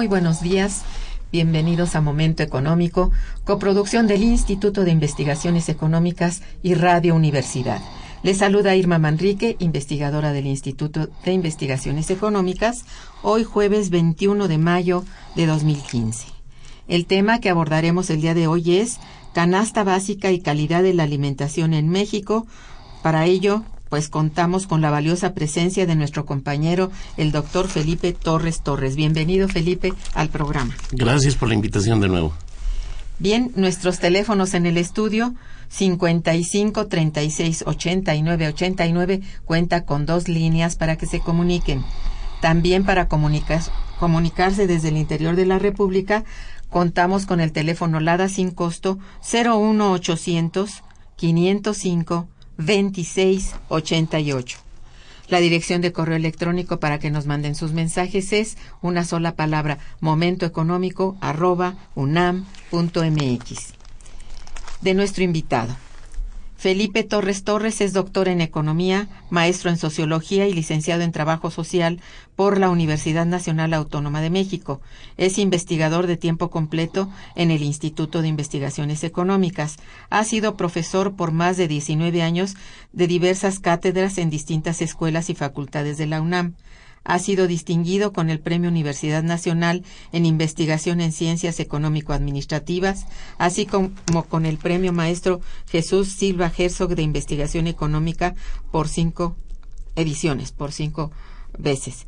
Muy buenos días. Bienvenidos a Momento Económico, coproducción del Instituto de Investigaciones Económicas y Radio Universidad. Les saluda Irma Manrique, investigadora del Instituto de Investigaciones Económicas, hoy jueves 21 de mayo de 2015. El tema que abordaremos el día de hoy es canasta básica y calidad de la alimentación en México. Para ello, pues contamos con la valiosa presencia de nuestro compañero, el doctor Felipe Torres Torres. Bienvenido, Felipe, al programa. Gracias por la invitación de nuevo. Bien, nuestros teléfonos en el estudio 55 36 89 89 cuenta con dos líneas para que se comuniquen. También para comunicarse desde el interior de la República contamos con el teléfono LADA sin costo 01800 505 2688. La dirección de correo electrónico para que nos manden sus mensajes es una sola palabra momentoeconómico arroba unam.mx. De nuestro invitado. Felipe Torres Torres es doctor en Economía, maestro en Sociología y licenciado en Trabajo Social por la Universidad Nacional Autónoma de México. Es investigador de tiempo completo en el Instituto de Investigaciones Económicas. Ha sido profesor por más de 19 años de diversas cátedras en distintas escuelas y facultades de la UNAM ha sido distinguido con el Premio Universidad Nacional en Investigación en Ciencias Económico-Administrativas, así como con el Premio Maestro Jesús Silva Herzog de Investigación Económica por cinco ediciones, por cinco veces.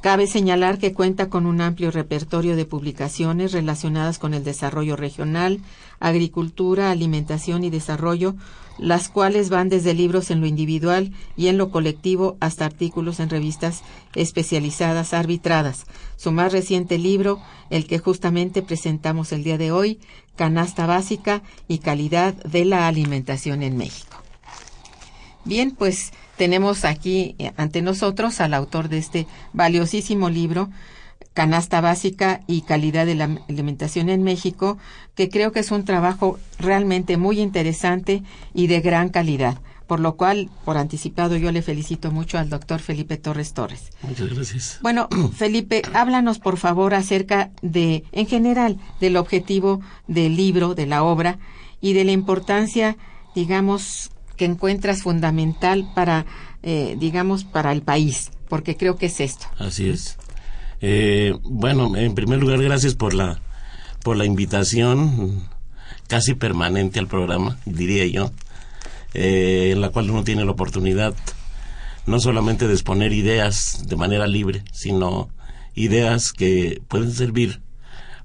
Cabe señalar que cuenta con un amplio repertorio de publicaciones relacionadas con el desarrollo regional, agricultura, alimentación y desarrollo, las cuales van desde libros en lo individual y en lo colectivo hasta artículos en revistas especializadas arbitradas. Su más reciente libro, el que justamente presentamos el día de hoy, Canasta Básica y Calidad de la Alimentación en México. Bien, pues tenemos aquí eh, ante nosotros al autor de este valiosísimo libro, Canasta Básica y Calidad de la Alimentación en México, que creo que es un trabajo realmente muy interesante y de gran calidad. Por lo cual, por anticipado, yo le felicito mucho al doctor Felipe Torres Torres. Muchas gracias. Bueno, Felipe, háblanos por favor acerca de, en general, del objetivo del libro, de la obra y de la importancia, digamos, que encuentras fundamental para, eh, digamos, para el país, porque creo que es esto. Así es. Eh, bueno, en primer lugar, gracias por la, por la invitación casi permanente al programa, diría yo, eh, en la cual uno tiene la oportunidad no solamente de exponer ideas de manera libre, sino ideas que pueden servir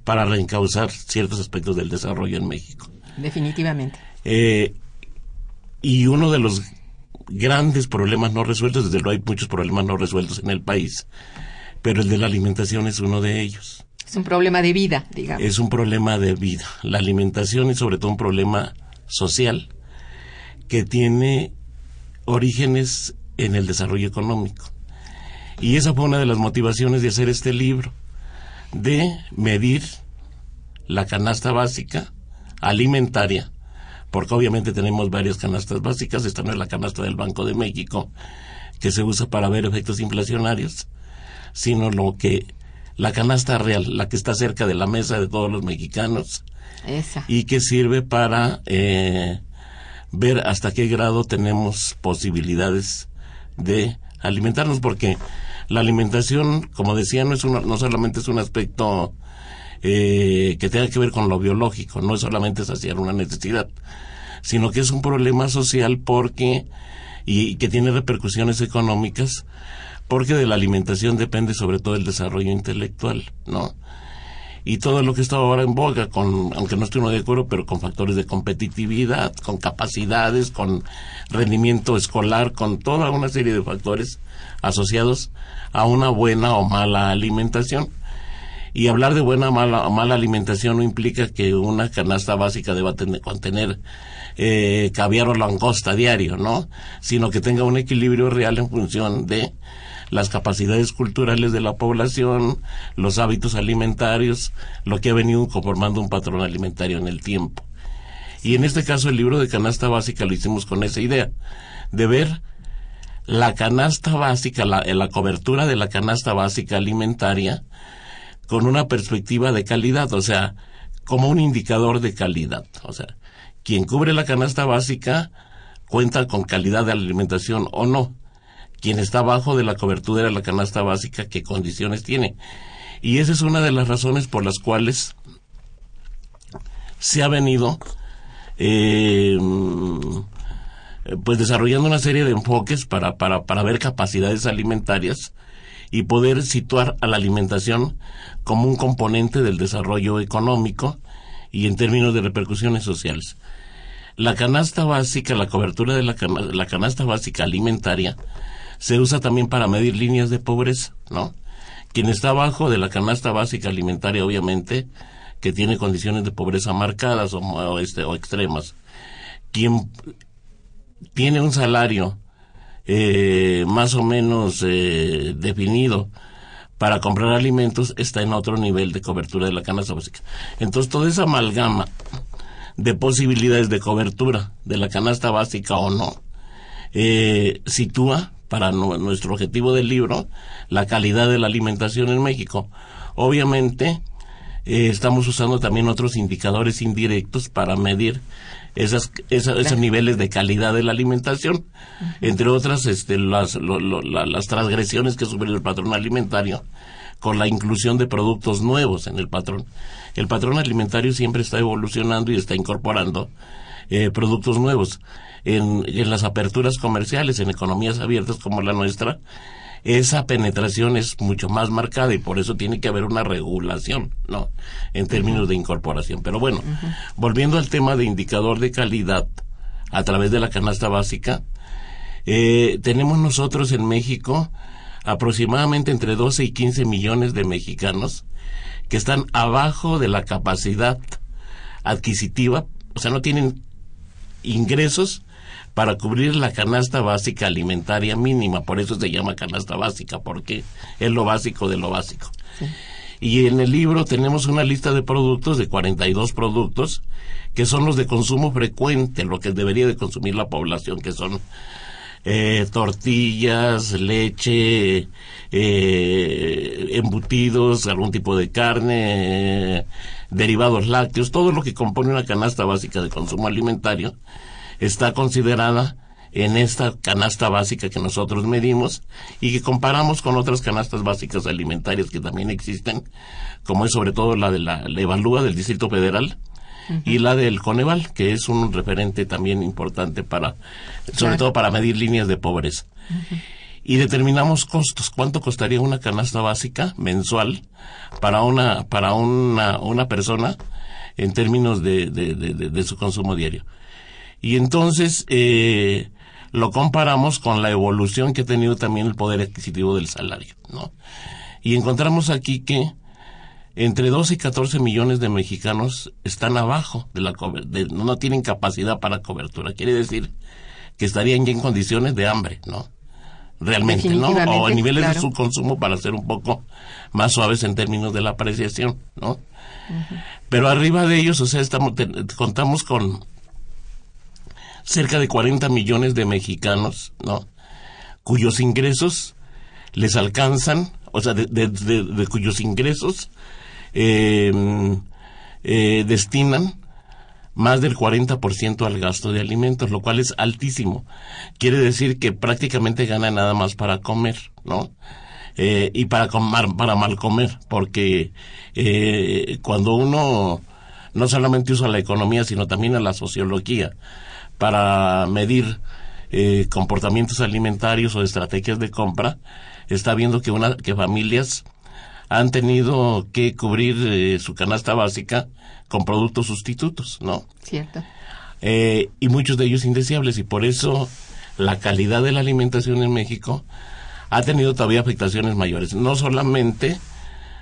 para reencauzar ciertos aspectos del desarrollo en México. Definitivamente. Eh, y uno de los grandes problemas no resueltos, desde luego hay muchos problemas no resueltos en el país, pero el de la alimentación es uno de ellos. Es un problema de vida, digamos. Es un problema de vida. La alimentación es sobre todo un problema social que tiene orígenes en el desarrollo económico. Y esa fue una de las motivaciones de hacer este libro, de medir la canasta básica alimentaria porque obviamente tenemos varias canastas básicas, esta no es la canasta del Banco de México, que se usa para ver efectos inflacionarios, sino lo que la canasta real, la que está cerca de la mesa de todos los mexicanos. Y que sirve para eh, ver hasta qué grado tenemos posibilidades de alimentarnos, porque la alimentación, como decía, no es no solamente es un aspecto eh, que tenga que ver con lo biológico, no es solamente saciar una necesidad, sino que es un problema social porque y, que tiene repercusiones económicas porque de la alimentación depende sobre todo el desarrollo intelectual, ¿no? Y todo lo que está ahora en boga, con, aunque no estoy de acuerdo, pero con factores de competitividad, con capacidades, con rendimiento escolar, con toda una serie de factores asociados a una buena o mala alimentación. Y hablar de buena o mala, mala alimentación no implica que una canasta básica deba tener, contener eh, caviar o langosta diario, ¿no? Sino que tenga un equilibrio real en función de las capacidades culturales de la población, los hábitos alimentarios, lo que ha venido conformando un patrón alimentario en el tiempo. Y en este caso el libro de canasta básica lo hicimos con esa idea, de ver la canasta básica, la, la cobertura de la canasta básica alimentaria con una perspectiva de calidad, o sea, como un indicador de calidad. O sea, quien cubre la canasta básica cuenta con calidad de alimentación o no. Quien está abajo de la cobertura de la canasta básica, qué condiciones tiene. Y esa es una de las razones por las cuales se ha venido eh, pues desarrollando una serie de enfoques para, para, para ver capacidades alimentarias y poder situar a la alimentación como un componente del desarrollo económico y en términos de repercusiones sociales. La canasta básica, la cobertura de la, la canasta básica alimentaria, se usa también para medir líneas de pobreza, ¿no? Quien está abajo de la canasta básica alimentaria, obviamente, que tiene condiciones de pobreza marcadas o, este, o extremas. Quien tiene un salario eh, más o menos eh, definido para comprar alimentos está en otro nivel de cobertura de la canasta básica. Entonces, toda esa amalgama de posibilidades de cobertura de la canasta básica o no, eh, sitúa para nuestro objetivo del libro la calidad de la alimentación en México. Obviamente, eh, estamos usando también otros indicadores indirectos para medir esas, esos niveles de calidad de la alimentación, entre otras este, las, las transgresiones que sufre el patrón alimentario con la inclusión de productos nuevos en el patrón. El patrón alimentario siempre está evolucionando y está incorporando eh, productos nuevos. En, en las aperturas comerciales, en economías abiertas como la nuestra, esa penetración es mucho más marcada y por eso tiene que haber una regulación, ¿no? En términos de incorporación. Pero bueno, volviendo al tema de indicador de calidad a través de la canasta básica, eh, tenemos nosotros en México aproximadamente entre 12 y 15 millones de mexicanos que están abajo de la capacidad adquisitiva, o sea, no tienen ingresos para cubrir la canasta básica alimentaria mínima, por eso se llama canasta básica, porque es lo básico de lo básico. Y en el libro tenemos una lista de productos, de 42 productos, que son los de consumo frecuente, lo que debería de consumir la población, que son eh, tortillas, leche, eh, embutidos, algún tipo de carne, eh, derivados lácteos, todo lo que compone una canasta básica de consumo alimentario está considerada en esta canasta básica que nosotros medimos y que comparamos con otras canastas básicas alimentarias que también existen, como es sobre todo la de la, Evalúa del Distrito Federal, y la del Coneval, que es un referente también importante para, sobre todo para medir líneas de pobreza. Y determinamos costos, cuánto costaría una canasta básica mensual para una, para una, una persona en términos de, de, de, su consumo diario. Y entonces eh, lo comparamos con la evolución que ha tenido también el poder adquisitivo del salario, ¿no? Y encontramos aquí que entre 12 y 14 millones de mexicanos están abajo de la de, no tienen capacidad para cobertura. Quiere decir que estarían ya en condiciones de hambre, ¿no? Realmente, ¿no? O en niveles de su consumo para ser un poco más suaves en términos de la apreciación, ¿no? Pero arriba de ellos, o sea, estamos, contamos con cerca de 40 millones de mexicanos, ¿no? Cuyos ingresos les alcanzan, o sea, de cuyos ingresos Em, eh, destinan más del 40% al gasto de alimentos, lo cual es altísimo. Quiere decir que prácticamente gana nada más para comer, ¿no? Eh, y para, para mal comer, porque eh, cuando uno no solamente usa la economía, sino también a la sociología para medir eh, comportamientos alimentarios o estrategias de compra, está viendo que, una, que familias han tenido que cubrir eh, su canasta básica con productos sustitutos, ¿no? Cierto. Eh, y muchos de ellos indeseables y por eso la calidad de la alimentación en México ha tenido todavía afectaciones mayores. No solamente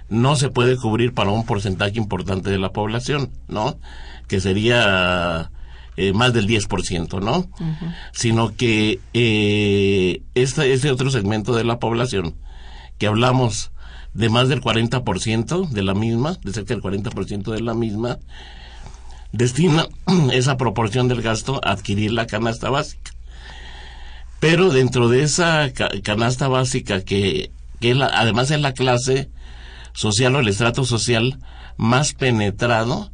no se puede cubrir para un porcentaje importante de la población, ¿no? Que sería eh, más del 10%, ¿no? Sino que eh, este, este otro segmento de la población que hablamos de más del 40% de la misma, de cerca del 40% de la misma, destina esa proporción del gasto a adquirir la canasta básica. Pero dentro de esa canasta básica, que, que además es la clase social o el estrato social más penetrado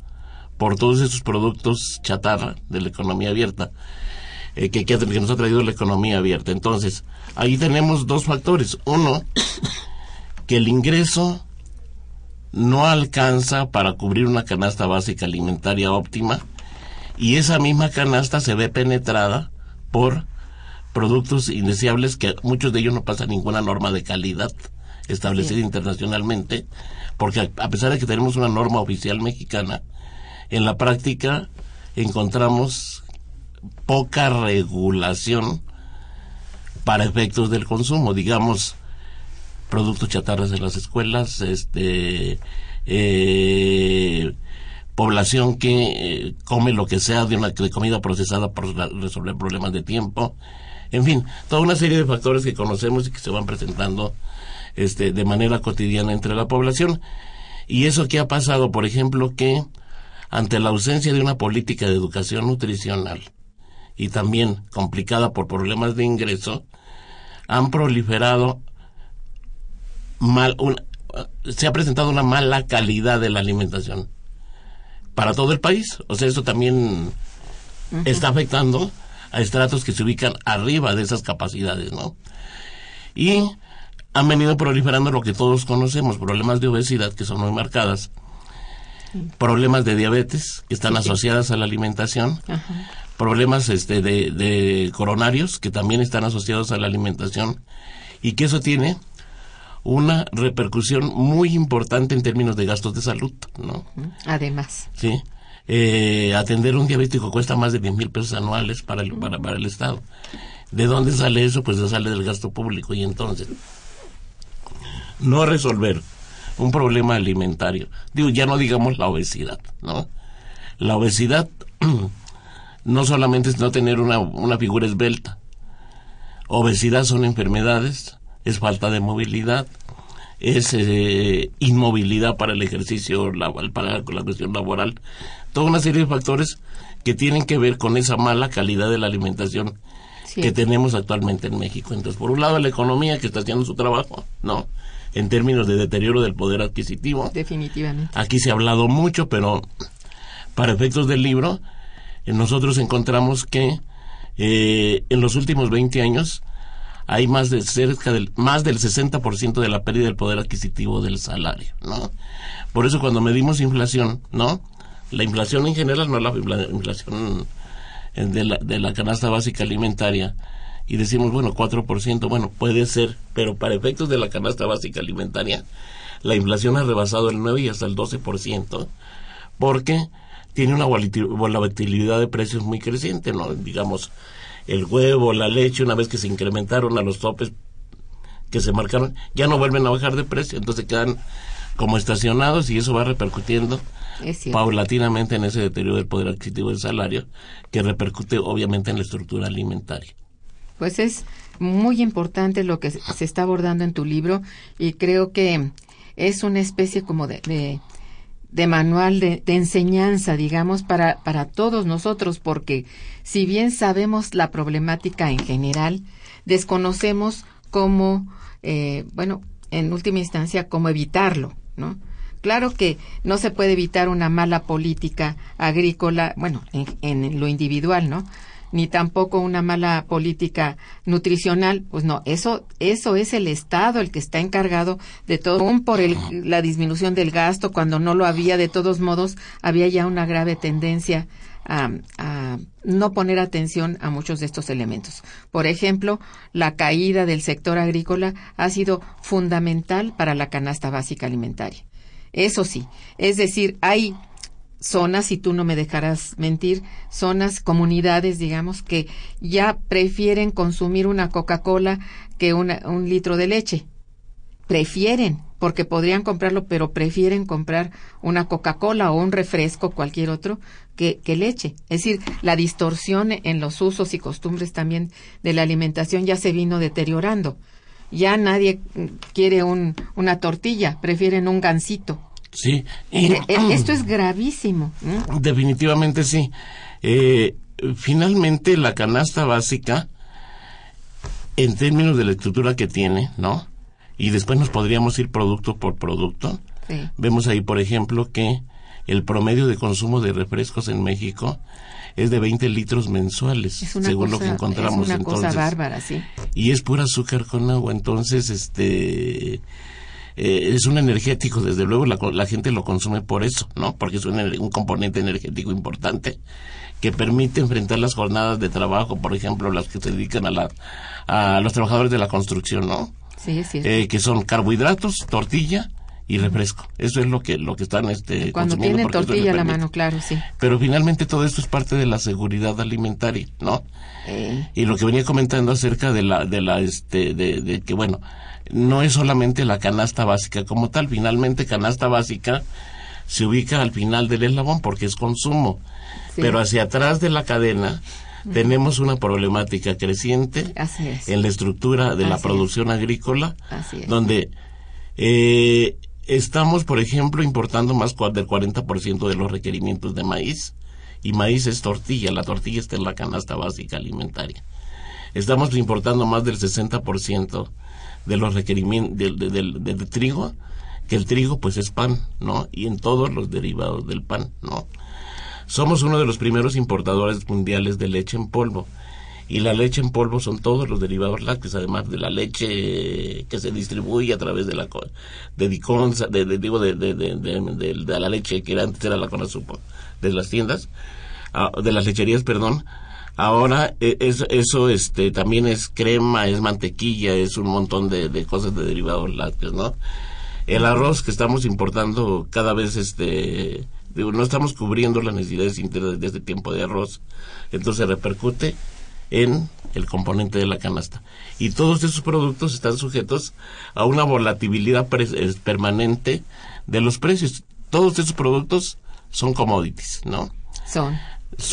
por todos esos productos chatarra de la economía abierta, eh, que, que nos ha traído la economía abierta. Entonces, ahí tenemos dos factores. Uno, que el ingreso no alcanza para cubrir una canasta básica alimentaria óptima y esa misma canasta se ve penetrada por productos indeseables que muchos de ellos no pasan ninguna norma de calidad establecida internacionalmente, porque a pesar de que tenemos una norma oficial mexicana, en la práctica encontramos poca regulación para efectos del consumo. Digamos, productos chatarras en las escuelas, este, eh, población que eh, come lo que sea de una de comida procesada para resolver problemas de tiempo, en fin, toda una serie de factores que conocemos y que se van presentando este, de manera cotidiana entre la población. Y eso que ha pasado, por ejemplo, que ante la ausencia de una política de educación nutricional y también complicada por problemas de ingreso, han proliferado mal, se ha presentado una mala calidad de la alimentación para todo el país. O sea, eso también está afectando a estratos que se ubican arriba de esas capacidades, ¿no? Y han venido proliferando lo que todos conocemos, problemas de obesidad que son muy marcadas, problemas de diabetes que están asociadas a la alimentación, problemas este, de, de coronarios que también están asociados a la alimentación y que eso tiene una repercusión muy importante en términos de gastos de salud, ¿no? Además. Sí. Eh, atender un diabético cuesta más de 10 mil pesos anuales para el, para, para el Estado. ¿De dónde sale eso? Pues sale del gasto público. Y entonces, no resolver un problema alimentario. Digo, ya no digamos la obesidad, ¿no? La obesidad no solamente es no tener una, una figura esbelta. Obesidad son enfermedades, es falta de movilidad, es eh, inmovilidad para el ejercicio, para la cuestión laboral, toda una serie de factores que tienen que ver con esa mala calidad de la alimentación que tenemos actualmente en México. Entonces, por un lado, la economía que está haciendo su trabajo, ¿no? En términos de deterioro del poder adquisitivo. Definitivamente. Aquí se ha hablado mucho, pero para efectos del libro, eh, nosotros encontramos que eh, en los últimos 20 años hay más de cerca del más del 60% de la pérdida del poder adquisitivo del salario, ¿no? Por eso cuando medimos inflación, ¿no? La inflación en general, no la inflación de la, de la canasta básica alimentaria, y decimos, bueno, 4%, bueno, puede ser, pero para efectos de la canasta básica alimentaria, la inflación ha rebasado el 9 y hasta el 12%, porque tiene una volatilidad de precios muy creciente, ¿no? Digamos, el huevo, la leche, una vez que se incrementaron a los topes que se marcaron, ya no vuelven a bajar de precio, entonces quedan como estacionados y eso va repercutiendo paulatinamente en ese deterioro del poder adquisitivo del salario, que repercute obviamente en la estructura alimentaria. Pues es muy importante lo que se está abordando en tu libro y creo que es una especie como de, de, manual de, de, enseñanza, digamos, para, para todos nosotros, porque si bien sabemos la problemática en general, desconocemos cómo, eh, bueno, en última instancia, cómo evitarlo, ¿no? Claro que no se puede evitar una mala política agrícola, bueno, en, en, lo individual, ¿no? Ni tampoco una mala política nutricional, pues no, eso, eso es el Estado el que está encargado de todo, aún por el, la disminución del gasto, cuando no lo había, de todos modos, había ya una grave tendencia a, a, no poner atención a muchos de estos elementos. Por ejemplo, la caída del sector agrícola ha sido fundamental para la canasta básica alimentaria. Eso sí, es decir, hay zonas, y tú no me dejarás mentir, zonas, comunidades, digamos, que ya prefieren consumir una Coca-Cola que una, un litro de leche. Prefieren, porque podrían comprarlo, pero prefieren comprar una Coca-Cola o un refresco, cualquier otro, que, leche. Es decir, la distorsión en los usos y costumbres también de la alimentación ya se vino deteriorando ya nadie quiere un, una tortilla, prefieren un gansito. Sí. E, e, esto es gravísimo. Definitivamente sí. Eh, finalmente, la canasta básica, en términos de la estructura que tiene, ¿no? Y después nos podríamos ir producto por producto. Vemos ahí, por ejemplo, que el promedio de consumo de refrescos en México es de 20 litros mensuales, según lo que encontramos es una entonces. Cosa bárbara, sí. Y es pura azúcar con agua, entonces este eh, es un energético, desde luego la, la, gente lo consume por eso, ¿no? Porque es un, un, componente energético importante que permite enfrentar las jornadas de trabajo, por ejemplo, las que se dedican a, la, a los trabajadores de la construcción, ¿no? Sí, sí. Eh, que son carbohidratos, tortilla, y refresco. Eso es lo que lo que están este cuando tienen tortilla a la mano, claro, sí. Pero finalmente todo esto es parte de la seguridad alimentaria, ¿no? Eh. Y lo que venía comentando acerca de la de la este de, de, que bueno, no es solamente la canasta básica como tal, finalmente canasta básica se ubica al final del eslabón porque es consumo. Sí. Pero hacia atrás de la cadena tenemos una problemática creciente en la estructura de Así la es. producción agrícola, donde eh, estamos, por ejemplo, importando más del 40% de los requerimientos de maíz. Y maíz es tortilla, la tortilla está en la canasta básica alimentaria. Estamos importando más del 60% de los requerimientos del de, de, de, trigo, que el trigo pues es pan, ¿no? Y en todos los derivados del pan, ¿no? Somos uno de los primeros importadores mundiales de leche en polvo y la leche en polvo son todos los derivados lácteos, además de la leche que se distribuye a través de la de Diconsa, de, de, digo de, de, de, la leche que antes era la Conasupo, de las tiendas, de las lecherías, perdón, Ahora e- es- eso este también es crema, es mantequilla, es un montón de, cosas de derivados lácteos, ¿no? El arroz que estamos importando cada vez este no estamos cubriendo las necesidades internas de este tiempo de arroz, entonces repercute en el componente de la canasta. Y todos esos productos están sujetos a una volatilidad permanente de los precios. Todos esos productos son commodities, ¿no? Son.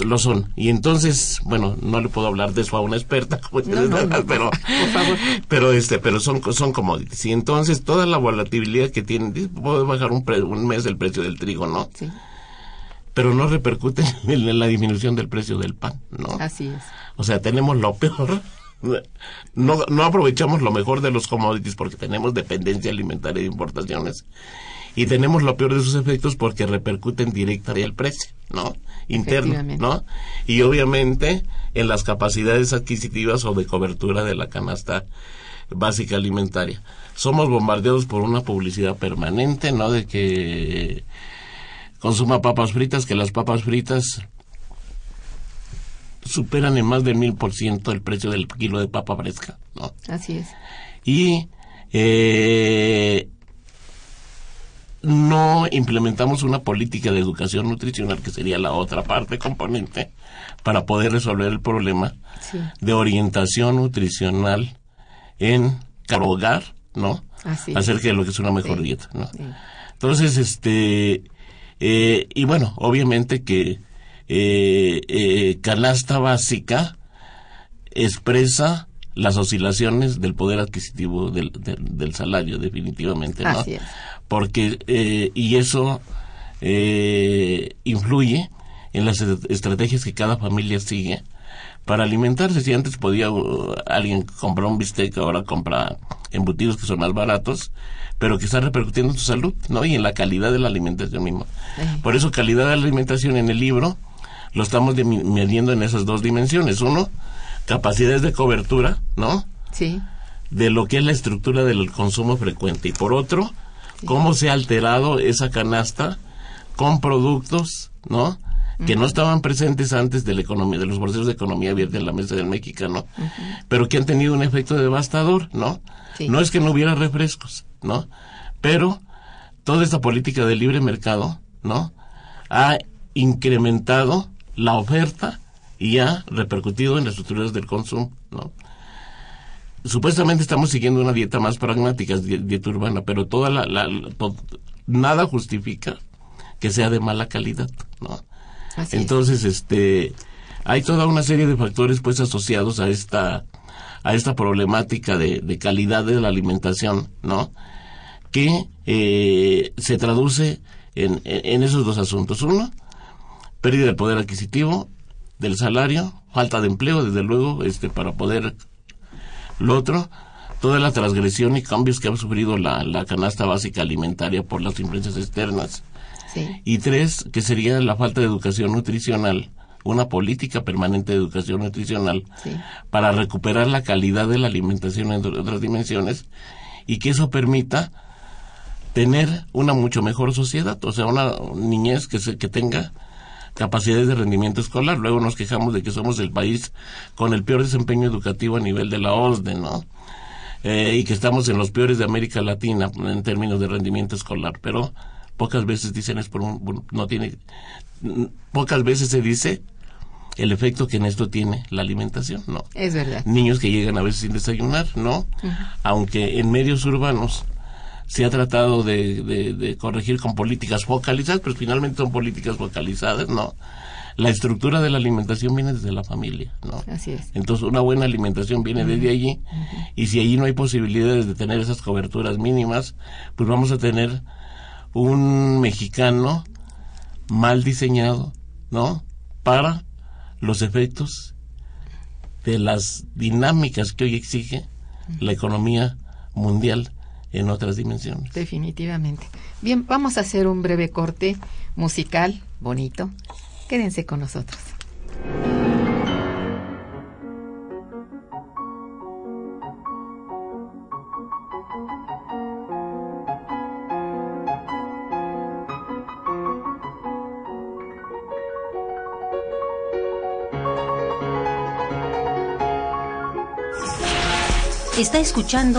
Lo son. Y entonces, bueno, no le puedo hablar de eso a una experta, como No, no, no, pero, por favor. pero este, pero son, son commodities. Y entonces toda la volatilidad que tienen, puede bajar un, pre- un mes el precio del trigo, ¿no? Sí, Pero no repercute en la disminución del precio del pan, ¿no? así es. O sea, tenemos lo peor. No, no aprovechamos lo mejor de los commodities porque tenemos dependencia alimentaria de importaciones. Y tenemos lo peor de sus efectos porque repercuten directa en el precio, ¿no? Interno. ¿no? Y obviamente en las capacidades adquisitivas o de cobertura de la canasta básica alimentaria. Somos bombardeados por una publicidad permanente, ¿no? De que consuma papas fritas, que las papas fritas superan en más del mil por ciento el precio del kilo de papa fresca, ¿no? Así es. Y eh, no implementamos una política de educación nutricional, que sería la otra parte componente, para poder resolver el problema Sí. de orientación nutricional en cada hogar, ¿no? Así es. Acerca de lo que es una mejor Sí. dieta, ¿no? Sí. Entonces, este, eh, y bueno, obviamente que eh, eh, canasta básica expresa las oscilaciones del poder adquisitivo del, del, del salario, definitivamente, ¿no? Así es. Porque, eh, y eso eh, influye en las est- estrategias que cada familia sigue para alimentarse. Si antes podía uh, alguien comprar un bistec, ahora compra embutidos que son más baratos, pero que está repercutiendo en su salud, ¿no? Y en la calidad de la alimentación misma. Por eso, calidad de la alimentación en el libro lo estamos midiendo en esas dos dimensiones. Uno, capacidades de cobertura, ¿no? Sí, de lo que es la estructura del consumo frecuente. Y por otro cómo se ha alterado esa canasta con productos no que no estaban presentes antes de la economía de los procesos de economía abierta en la mesa del mexicano pero que han tenido un efecto devastador no Sí. no es que no hubiera refrescos no pero toda esta política de libre mercado no ha incrementado la oferta y ha repercutido en las estructuras del consumo no supuestamente estamos siguiendo una dieta más pragmática, di- dieta urbana, pero toda la, la- la- to- nada justifica que sea de mala calidad, ¿no? así es. Entonces, este, hay toda una serie de factores pues asociados a esta, a esta problemática de, de calidad de la alimentación, ¿no? Que eh, se traduce en, en esos dos asuntos. Uno, pérdida del poder adquisitivo, del salario, falta de empleo, desde luego, este, para poder lo otro, toda la transgresión y cambios que ha sufrido la, la canasta básica alimentaria por las influencias externas. Sí, Y tres, que sería la falta de educación nutricional, una política permanente de educación nutricional Sí. para recuperar la calidad de la alimentación en otras dimensiones y que eso permita tener una mucho mejor sociedad, o sea, una niñez que, se, que tenga capacidades de rendimiento escolar. Luego nos quejamos de que somos el país con el peor desempeño educativo a nivel de la OSDE, ¿no? Eh, y que estamos en los peores de América Latina en términos de rendimiento escolar, pero pocas veces dicen es por un, no tiene, pocas veces se dice el efecto que en esto tiene la alimentación, ¿no? es verdad. niños que llegan a veces sin desayunar, ¿no? Aunque en medios urbanos se ha tratado de, de- de corregir con políticas focalizadas, pero finalmente son políticas focalizadas, ¿no? La estructura de la alimentación viene desde la familia, ¿no? Así es. Entonces una buena alimentación viene desde allí y si allí no hay posibilidades de tener esas coberturas mínimas, pues vamos a tener un mexicano mal diseñado, ¿no? Para los efectos de las dinámicas que hoy exige la economía mundial en otras dimensiones. Definitivamente. Bien, vamos a hacer un breve corte musical, bonito. Quédense con nosotros. Está escuchando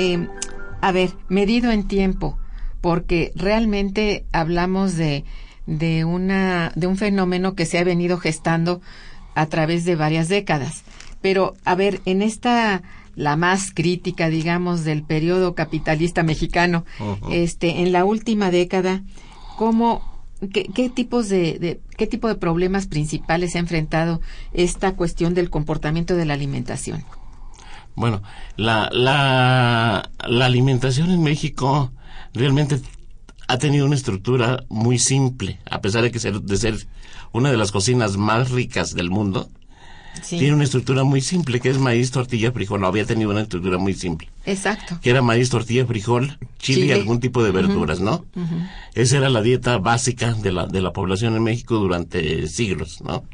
Eh, a ver, medido en tiempo, porque realmente hablamos de, de, una, de un fenómeno que se ha venido gestando a través de varias décadas. Pero, a ver, en esta, la más crítica, digamos, del periodo capitalista mexicano, este, en la última década, ¿cómo, qué, qué tipos de, de, qué tipo de problemas principales ha enfrentado esta cuestión del comportamiento de la alimentación? Bueno, la, la, la alimentación en México realmente ha tenido una estructura muy simple, a pesar de que ser, de ser una de las cocinas más ricas del mundo. Sí. Tiene una estructura muy simple, que es maíz, tortilla, frijol. No, había tenido una estructura muy simple. Exacto. Que era maíz, tortilla, frijol, chile, chile. y algún tipo de verduras, uh -huh. ¿no? Uh -huh. Esa era la dieta básica de la, de la población en México durante siglos, ¿no?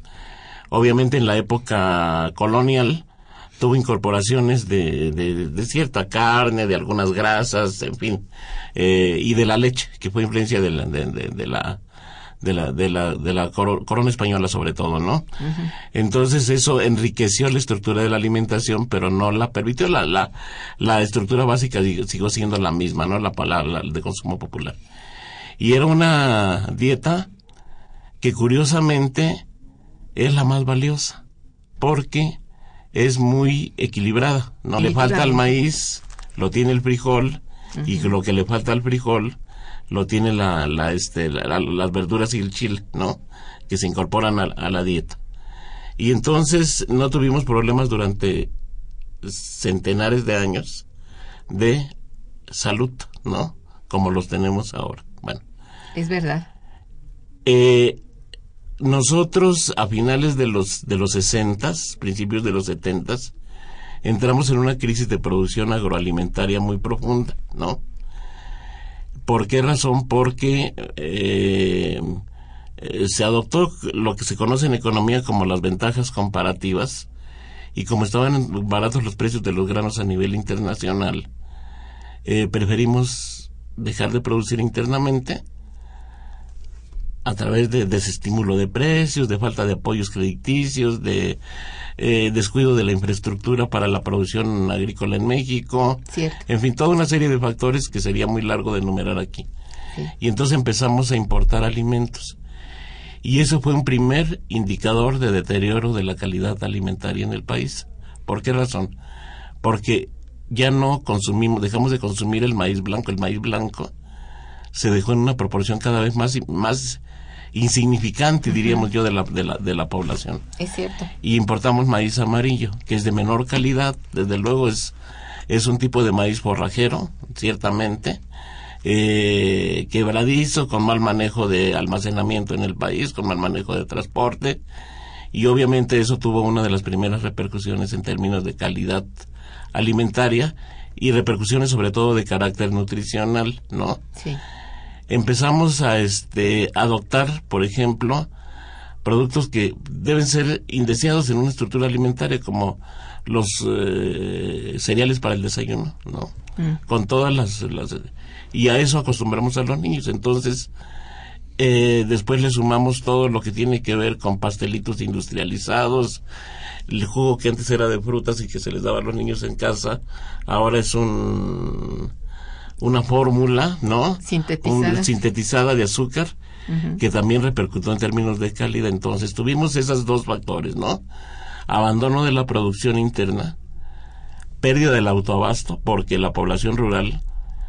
Obviamente en la época colonial, tuvo incorporaciones de, de, de, cierta carne, de algunas grasas, en fin, eh, y de la leche, que fue influencia de la, de, de la de la de la de la corona española sobre todo, ¿no? Uh -huh. Entonces eso enriqueció la estructura de la alimentación, pero no la permitió la la, la estructura básica siguió siendo la misma, ¿no? La palabra de consumo popular. Y era una dieta que curiosamente es la más valiosa, porque es muy equilibrada. No le falta al maíz, lo tiene el frijol, uh -huh. y lo que le falta al frijol lo tiene la, la, este, la, las verduras y el chile, ¿no? Que se incorporan a, a, la dieta. Y entonces no tuvimos problemas durante centenares de años de salud, ¿no? Como los tenemos ahora. Bueno. Es verdad. Eh, nosotros a finales de los de los sesentas, principios de los setentas, entramos en una crisis de producción agroalimentaria muy profunda, ¿no? ¿Por qué razón? Porque eh, eh, se adoptó lo que se conoce en economía como las ventajas comparativas y como estaban baratos los precios de los granos a nivel internacional, eh, preferimos dejar de producir internamente a través de desestímulo de precios, de falta de apoyos crediticios, de eh, descuido de la infraestructura para la producción agrícola en México, Cierto. en fin, toda una serie de factores que sería muy largo de enumerar aquí. Y entonces empezamos a importar alimentos. Y eso fue un primer indicador de deterioro de la calidad alimentaria en el país. ¿Por qué razón? Porque ya no consumimos, dejamos de consumir el maíz blanco. El maíz blanco se dejó en una proporción cada vez más, más insignificante, diríamos yo, de la, de, la, de la población. Es cierto. Y importamos maíz amarillo, que es de menor calidad, desde luego es, es un tipo de maíz forrajero, ciertamente, eh, quebradizo, con mal manejo de almacenamiento en el país, con mal manejo de transporte, y obviamente eso tuvo una de las primeras repercusiones en términos de calidad alimentaria y repercusiones sobre todo de carácter nutricional, ¿no? Sí. Empezamos a este adoptar, por ejemplo, productos que deben ser indeseados en una estructura alimentaria como los eh, cereales para el desayuno, ¿no? Con todas las, las y a eso acostumbramos a los niños. Entonces, eh, después le sumamos todo lo que tiene que ver con pastelitos industrializados, el jugo que antes era de frutas y que se les daba a los niños en casa, ahora es un una fórmula, ¿no? Sintetizada. Un- sintetizada de azúcar que también repercutió en términos de calidad. Entonces tuvimos esos dos factores, ¿no? Abandono de la producción interna, pérdida del autoabasto, porque la población rural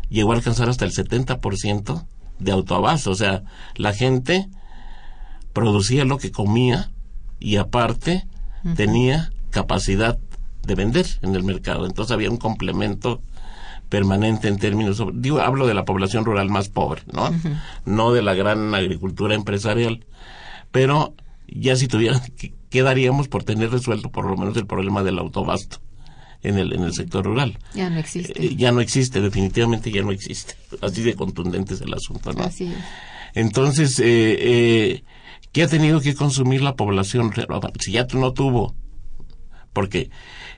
llegó a alcanzar hasta el 70% de autoabasto. O sea, la gente producía lo que comía y aparte tenía capacidad de vender en el mercado. Entonces había un complemento permanente en términos, sobre- digo, hablo de la población rural más pobre, ¿no? No de la gran agricultura empresarial. Pero ya si tuvieran, ¿qué- ¿qué daríamos por tener resuelto por lo menos el problema del autobasto en el, en el sector rural? Ya no existe. Eh, ya no existe, definitivamente ya no existe. Así de contundente es el asunto, ¿no? Así es. Entonces, eh, eh, ¿qué ha tenido que consumir la población? Si ya no tuvo, porque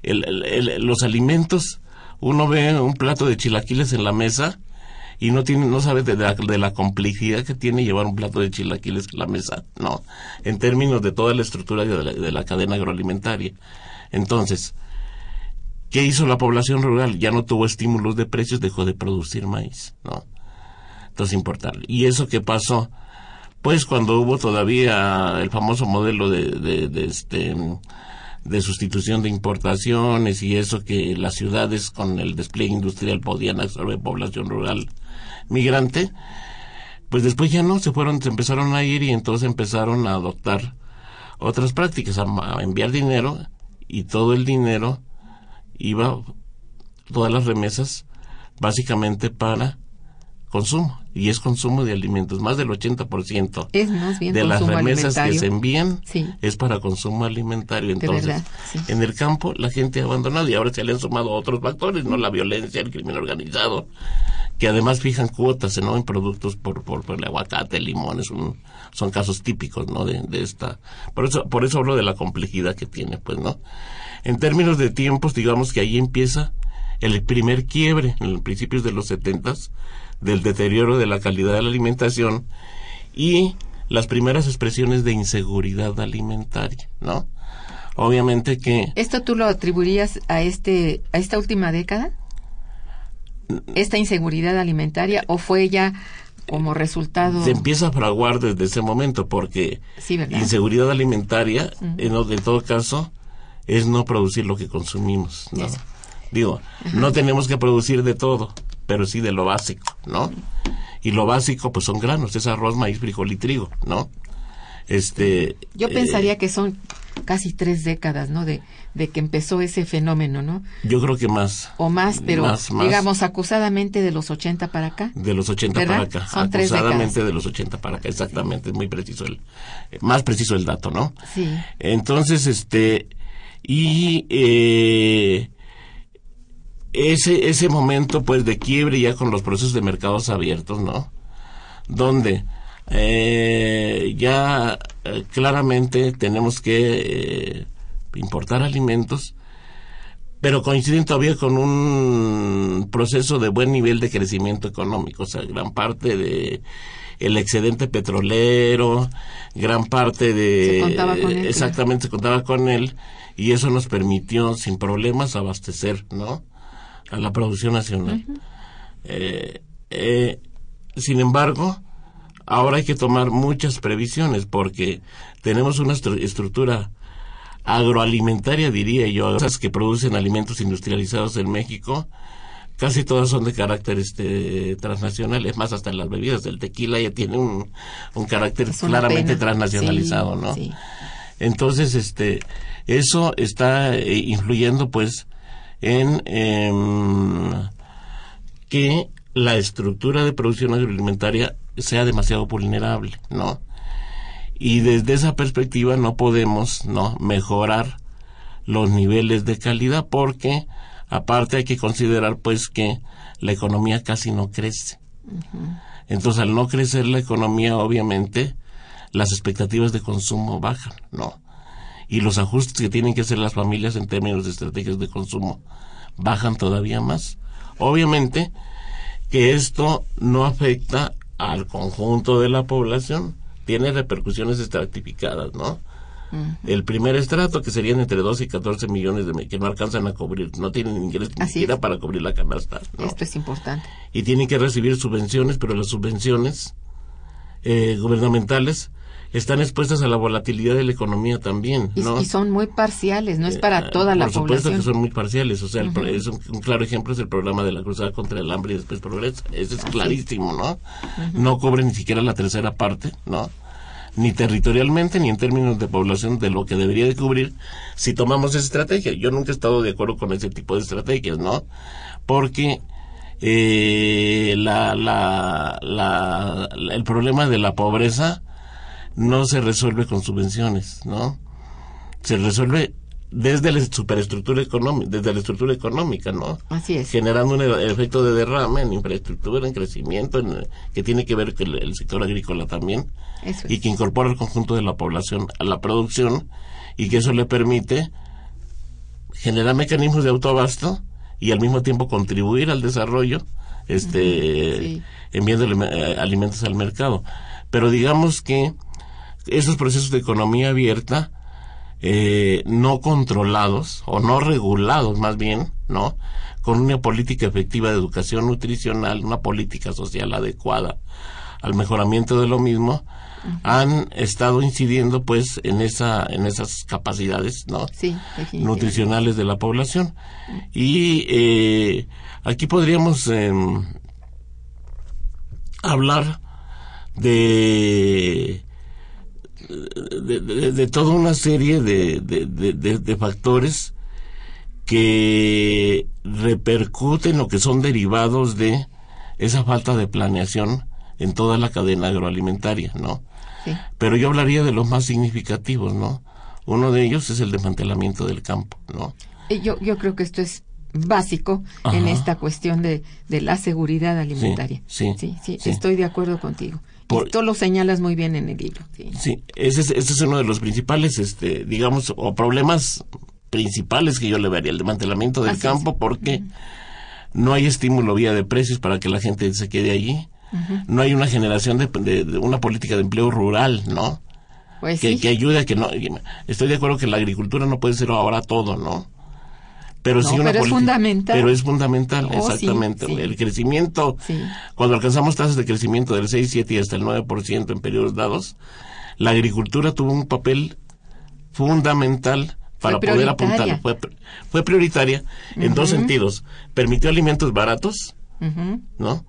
el- el- el- los alimentos, uno ve un plato de chilaquiles en la mesa y no tiene, no sabe de la, de complejidad que tiene llevar un plato de chilaquiles en la mesa, no, en términos de toda la estructura de la, de la cadena agroalimentaria. Entonces, ¿qué hizo la población rural? Ya no tuvo estímulos de precios, dejó de producir maíz, ¿no? Entonces, importante. ¿Y eso qué pasó? Pues cuando hubo todavía el famoso modelo de, de, de este de sustitución de importaciones y eso que las ciudades con el despliegue industrial podían absorber población rural migrante, pues después ya no, se fueron, se empezaron a ir y entonces empezaron a adoptar otras prácticas, a, a enviar dinero y todo el dinero iba, todas las remesas, básicamente para consumo, y es consumo de alimentos, más del 80% Es más bien de las remesas que se envían Sí. es para consumo alimentario. Entonces, verdad, sí. en el campo la gente ha abandonado y ahora se le han sumado otros factores, ¿no? La violencia, el crimen organizado, que además fijan cuotas, ¿no? En productos por, por, por el aguacate, el limón, es un- son casos típicos, ¿no? De, de esta. Por eso, por eso hablo de la complejidad que tiene, pues, ¿no? En términos de tiempos, digamos que ahí empieza el primer quiebre, en los principios de los setentas, del deterioro de la calidad de la alimentación y las primeras expresiones de inseguridad alimentaria, ¿no? Obviamente que ¿Esto tú lo atribuirías a este a esta última década? ¿Esta inseguridad alimentaria o fue ya como resultado? se empieza a fraguar desde ese momento porque Sí, inseguridad alimentaria, en, todo caso, es no producir lo que consumimos, ¿no? Eso. Digo, no tenemos que producir de todo, pero sí de lo básico, ¿no? Y lo básico, pues son granos, es arroz, maíz, frijol y trigo, ¿no? Este. Yo eh, pensaría que son casi tres décadas, ¿no? De, de que empezó ese fenómeno, ¿no? yo creo que más. O más, pero Más, más. digamos acusadamente de los 80 para acá. De los 80 ¿Verdad? para acá. Son acusadamente de los 80 para acá, exactamente, es muy preciso el, más preciso el dato, ¿no? Sí. Entonces, este, y eh, ese, ese momento pues de quiebre ya con los procesos de mercados abiertos, ¿no? Donde eh, ya eh, claramente tenemos que eh, importar alimentos, pero coinciden todavía con un proceso de buen nivel de crecimiento económico, o sea, gran parte de el excedente petrolero, gran parte de Se contaba con él, exactamente se contaba con él y eso nos permitió sin problemas abastecer, ¿no? A la producción nacional. Eh, eh, sin embargo, ahora hay que tomar muchas previsiones porque tenemos una estru- estructura agroalimentaria, diría yo, esas que producen alimentos industrializados en México, casi todas son de carácter este transnacional, es más, hasta las bebidas del tequila ya tiene un, un carácter claramente pena. transnacionalizado, Sí, ¿no? sí. Entonces, este, eso está eh, influyendo, pues, en em, que la estructura de producción agroalimentaria sea demasiado vulnerable, ¿no? Y desde esa perspectiva no podemos, ¿no? Mejorar los niveles de calidad porque, aparte, hay que considerar, pues, que la economía casi no crece. Entonces, al no crecer la economía, obviamente, las expectativas de consumo bajan, ¿no? Y los ajustes que tienen que hacer las familias en términos de estrategias de consumo bajan todavía más. Obviamente que esto no afecta al conjunto de la población, tiene repercusiones estratificadas, ¿no? El primer estrato, que serían entre 12 y 14 millones de que no alcanzan a cubrir, no tienen ingresos ni siquiera para cubrir la canasta, ¿no? Esto es importante. y tienen que recibir subvenciones, pero las subvenciones eh, gubernamentales están expuestas a la volatilidad de la economía también, Y, ¿no? y son muy parciales, no es para Eh, toda la Por supuesto población. que son muy parciales, o sea, el es un, un claro ejemplo es el programa de la cruzada contra el hambre y después progresa, ese es clarísimo, ¿no? No cubre ni siquiera la tercera parte, ¿no? Ni territorialmente ni en términos de población de lo que debería de cubrir si tomamos esa estrategia. Yo nunca he estado de acuerdo con ese tipo de estrategias, ¿no? Porque eh, la, la, la- el problema de la pobreza no se resuelve con subvenciones, ¿no? Se resuelve desde la superestructura económica, desde la estructura económica, ¿no? Así es. Generando un e- efecto de derrame en infraestructura, en crecimiento, en- que tiene que ver con el, el sector agrícola también, Eso y que incorpora al conjunto de la población a la producción, y que eso le permite generar mecanismos de autoabasto y al mismo tiempo contribuir al desarrollo, este, sí. enviándole eh, alimentos al mercado. Pero digamos que esos procesos de economía abierta, eh, no controlados o no regulados más bien, ¿no? Con una política efectiva de educación nutricional, una política social adecuada al mejoramiento de lo mismo, han estado incidiendo pues en esa en esas capacidades, ¿no? Sí, nutricionales de la población. Y eh, aquí podríamos em, hablar de de, de- de toda una serie de, de- factores que repercuten o que son derivados de esa falta de planeación en toda la cadena agroalimentaria, ¿no? Sí. Pero yo hablaría de los más significativos, ¿no? Uno de ellos es el desmantelamiento del campo, ¿no? Y Yo, yo creo que esto es básico en esta cuestión de, de la seguridad alimentaria. sí, sí, sí, sí. estoy de acuerdo contigo. Por- Esto lo señalas muy bien en el libro. Sí. Sí, ese es, ese es uno de los principales, este, digamos, o problemas principales que yo le vería, el desmantelamiento del Así es. campo, porque no hay estímulo vía de precios para que la gente se quede allí. No hay una generación de, de- de una política de empleo rural, ¿no? Pues que, sí. que ayude a que no. Estoy de acuerdo que la agricultura no puede ser ahora todo, ¿no? Pero sí No, una pero es fundamental. Pero es fundamental, Oh, exactamente. sí. El crecimiento, Sí. cuando alcanzamos tasas de crecimiento del 6, 7 y hasta el 9% en periodos dados, la agricultura tuvo un papel fundamental para poder apuntar. Fue, fue prioritaria en dos sentidos. Permitió alimentos baratos. ¿no?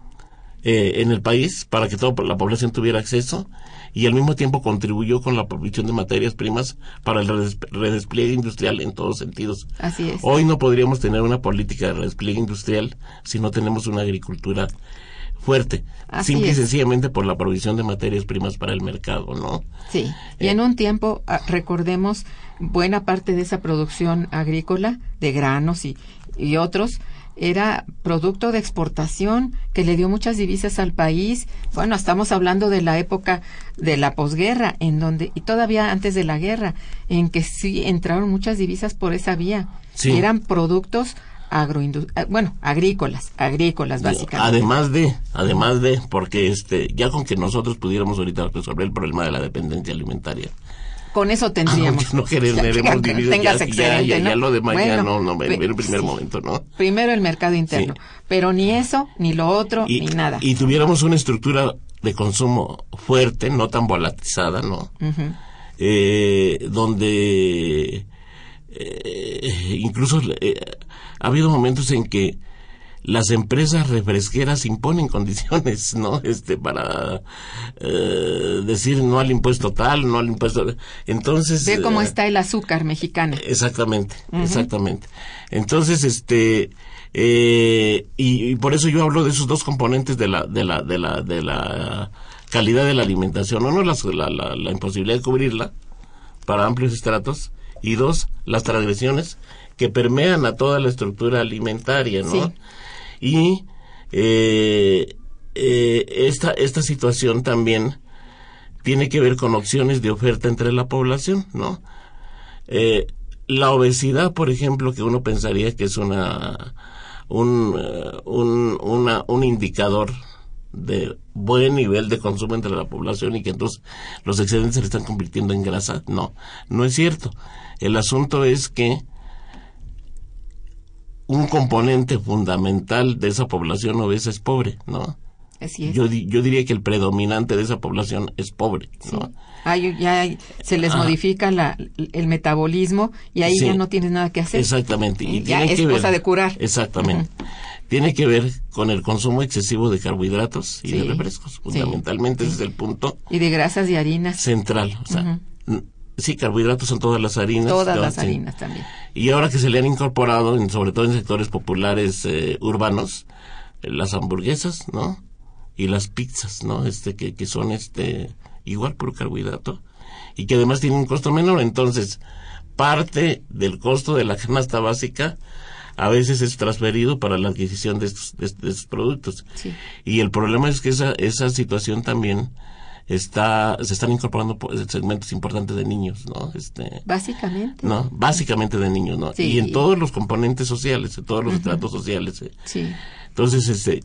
Eh, en el país para que toda la población tuviera acceso y al mismo tiempo contribuyó con la provisión de materias primas para el redes- redespliegue industrial en todos sentidos. Así es. Hoy no podríamos tener una política de redespliegue industrial si no tenemos una agricultura fuerte, Así simple es. y sencillamente por la provisión de materias primas para el mercado, ¿no? Sí, y Eh. en un tiempo, ah, recordemos, buena parte de esa producción agrícola, de granos y, y otros, era producto de exportación que le dio muchas divisas al país. Bueno, estamos hablando de la época de la posguerra, en donde, y todavía antes de la guerra, en que sí entraron muchas divisas por esa vía. Sí. Eran productos agroindu- bueno, agrícolas, agrícolas básicamente. Además de, además de, porque este, ya con que nosotros pudiéramos ahorita resolver el problema de la dependencia alimentaria, Con eso tendríamos. aunque no queremos Que divisas, tengas ya, ya, excedente, ya, ya ¿no? lo demás ya Bueno, no, no, en un primer sí. momento, ¿no? Primero el mercado interno, Sí. pero ni eso, ni lo otro, y, ni nada. y tuviéramos una estructura de consumo fuerte, no tan volatilizada, ¿no? Eh, donde eh, incluso eh, ha habido momentos en que las empresas refresqueras imponen condiciones, ¿no? Este, para eh, decir no al impuesto tal, no al impuesto. Entonces. Ve cómo eh, está el azúcar mexicana. Exactamente, exactamente. Entonces, este, eh, y, y por eso yo hablo de esos dos componentes de la, de la, de la, de la calidad de la alimentación. Uno, la, la, la imposibilidad de cubrirla para amplios estratos y dos, las transgresiones que permean a toda la estructura alimentaria, ¿no? Sí. Y eh, eh, esta, esta situación también tiene que ver con opciones de oferta entre la población, ¿no? Eh, la obesidad, por ejemplo, que uno pensaría que es una un, eh, un, una- un indicador de buen nivel de consumo entre la población y que entonces los excedentes se le están convirtiendo en grasa. No, no es cierto. El asunto es que un componente fundamental de esa población obesa es pobre, ¿no? Así es. Yo, yo diría que el predominante de esa población es pobre, ¿no? Ay, ya se les Ah. modifica la, el metabolismo y ahí Sí. ya no tienes nada que hacer. Exactamente. Y Ya tiene es que ver, cosa de curar. Exactamente. Tiene que ver con el consumo excesivo de carbohidratos y de Sí. refrescos. Sí. Fundamentalmente ese es el punto Y de grasas y harinas. central. O sea, n- sí, carbohidratos son todas las harinas. Todas las Sí. harinas también. Y ahora que se le han incorporado, en- sobre todo en sectores populares eh, urbanos, eh, las hamburguesas, ¿no? Y las pizzas, ¿no? Este, que, que son este, igual puro carbohidrato. Y que además tienen un costo menor. Entonces, parte del costo de la canasta básica a veces es transferido para la adquisición de estos, de, de estos productos. Sí. Y el problema es que esa, esa situación también está, se están incorporando po- segmentos importantes de niños, ¿no? Este, Básicamente. ¿no? Básicamente de niños, ¿no? Sí. Y en todos los componentes sociales, en todos los estratos sociales. eh. Sí. Entonces, este,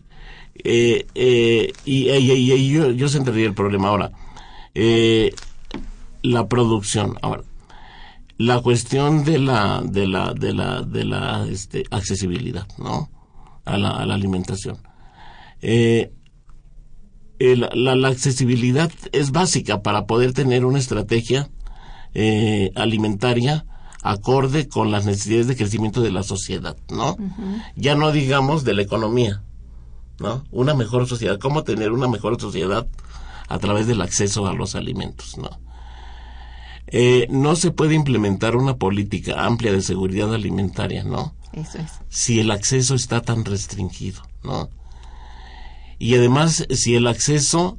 eh, eh, y, y- y- y yo, yo centraría el problema ahora. Eh, la producción, ahora. La cuestión de la, de la, de la, de la, este, accesibilidad, ¿no? A la, a la alimentación. Eh, el- la, la accesibilidad es básica para poder tener una estrategia eh, alimentaria acorde con las necesidades de crecimiento de la sociedad, ¿no? Ya no digamos de la economía, ¿no? Una mejor sociedad, cómo tener una mejor sociedad a través del acceso a los alimentos, ¿no? Eh, no se puede implementar una política amplia de seguridad alimentaria, ¿no? Eso es. si el acceso está tan restringido, ¿no? Y además, si el acceso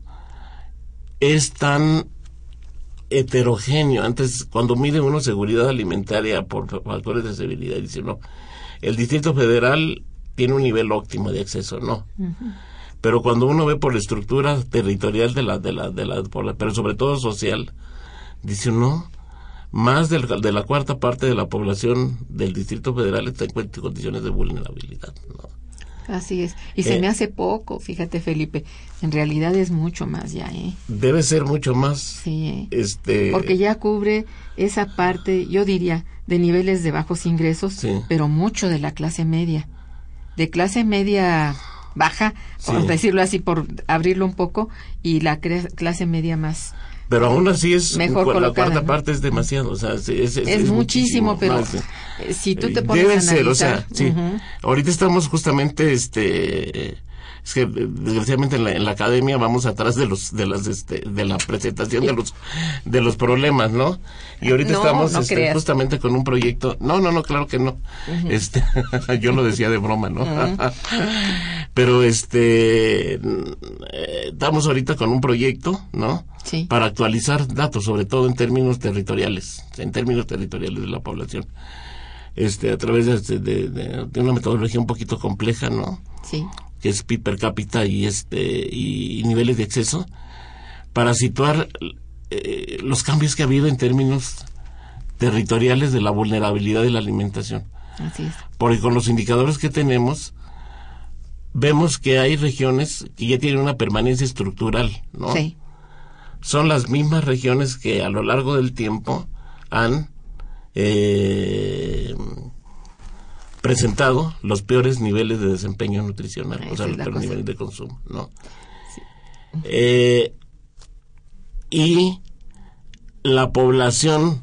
es tan heterogéneo, antes, cuando mide uno seguridad alimentaria por factores de seguridad, dice, no, el Distrito Federal tiene un nivel óptimo de acceso, no. Pero cuando uno ve por la estructura territorial de la, de la, de la, por la- pero sobre todo social, dice no, más del- de la cuarta parte de la población del Distrito Federal está en condiciones de vulnerabilidad. ¿no? Así es. Y se Eh. me hace poco, fíjate, Felipe. En realidad es mucho más ya, ¿eh? Debe ser mucho más. Sí, ¿eh? Este, Porque ya cubre esa parte, yo diría, de niveles de bajos ingresos, Sí. pero mucho de la clase media. De clase media baja, por Sí. decirlo así, por abrirlo un poco, y la clase media más. Pero aún así es Mejor la colocada, cuarta ¿no? parte es demasiado, o sea, es, es- es- Es, es muchísimo, pero más, eh. eh, si tú te pones Debe a ser, o sea, analizar, sí. ujú, Ahorita estamos justamente, este, es que desgraciadamente en la, en la academia vamos atrás de los, de las, este, de la presentación de los, de los problemas, ¿no? Y ahorita No, estamos, no este, justamente con un proyecto, no, no, no, claro que no, este, yo lo decía de broma, ¿no? Pero este, eh, estamos ahorita con un proyecto, ¿no? Sí. Para actualizar datos, sobre todo en términos territoriales, en términos territoriales de la población este, a través de, de- de- de una metodología un poquito compleja, ¿no? Sí. Que es PIB per cápita y este y, y niveles de acceso para situar eh, los cambios que ha habido en términos territoriales de la vulnerabilidad de la alimentación Así es. porque con los indicadores que tenemos vemos que hay regiones que ya tienen una permanencia estructural no Sí. son las mismas regiones que a lo largo del tiempo han eh, presentado los peores niveles de desempeño nutricional, Esa o sea, los peores cosa. niveles de consumo, ¿no? Eh, y la población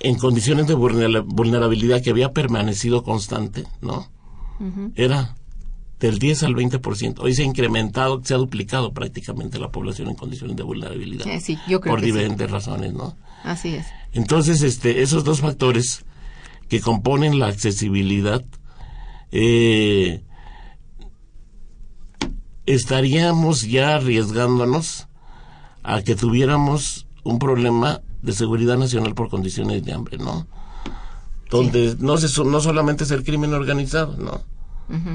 en condiciones de vulnera- vulnerabilidad que había permanecido constante, ¿no? Era del 10 al 20%. Hoy se ha incrementado, se ha duplicado prácticamente la población en condiciones de vulnerabilidad. Eh, sí, yo creo por que sí. diferentes razones, ¿no? Así es. Entonces, este, esos dos factores que componen la accesibilidad, eh, estaríamos ya arriesgándonos a que tuviéramos un problema de seguridad nacional por condiciones de hambre, ¿no? Donde no, se, no solamente es el crimen organizado, ¿no?